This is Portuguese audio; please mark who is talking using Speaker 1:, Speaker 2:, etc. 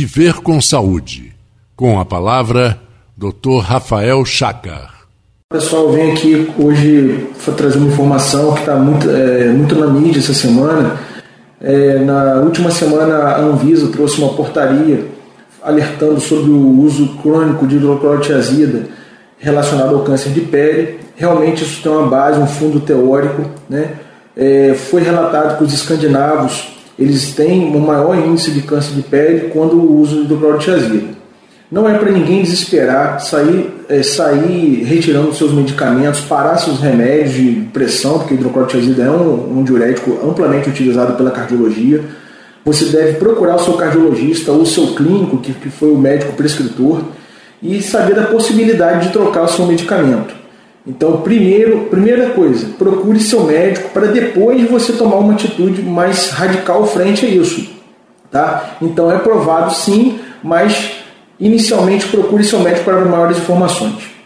Speaker 1: Viver com Saúde. Com a palavra, Dr. Rafael Chacar.
Speaker 2: Pessoal, eu venho aqui hoje trazer uma informação que está muito, é, muito na mídia essa semana. É, na última semana, a Anvisa trouxe uma portaria alertando sobre o uso crônico de hidroclorotiazida relacionado ao câncer de pele. Realmente isso tem uma base, um fundo teórico. Né? É, foi relatado que os escandinavos eles têm um maior índice de câncer de pele quando usam hidroclorotiazida. Não é para ninguém desesperar, sair, é, sair retirando seus medicamentos, parar seus remédios de pressão, porque hidroclorotiazida é um, um diurético amplamente utilizado pela cardiologia. Você deve procurar o seu cardiologista ou o seu clínico, que, que foi o médico prescritor, e saber da possibilidade de trocar o seu medicamento. Então, primeiro, primeira coisa, procure seu médico para depois você tomar uma atitude mais radical frente a isso. Tá? Então, é provado sim, mas inicialmente procure seu médico para maiores informações.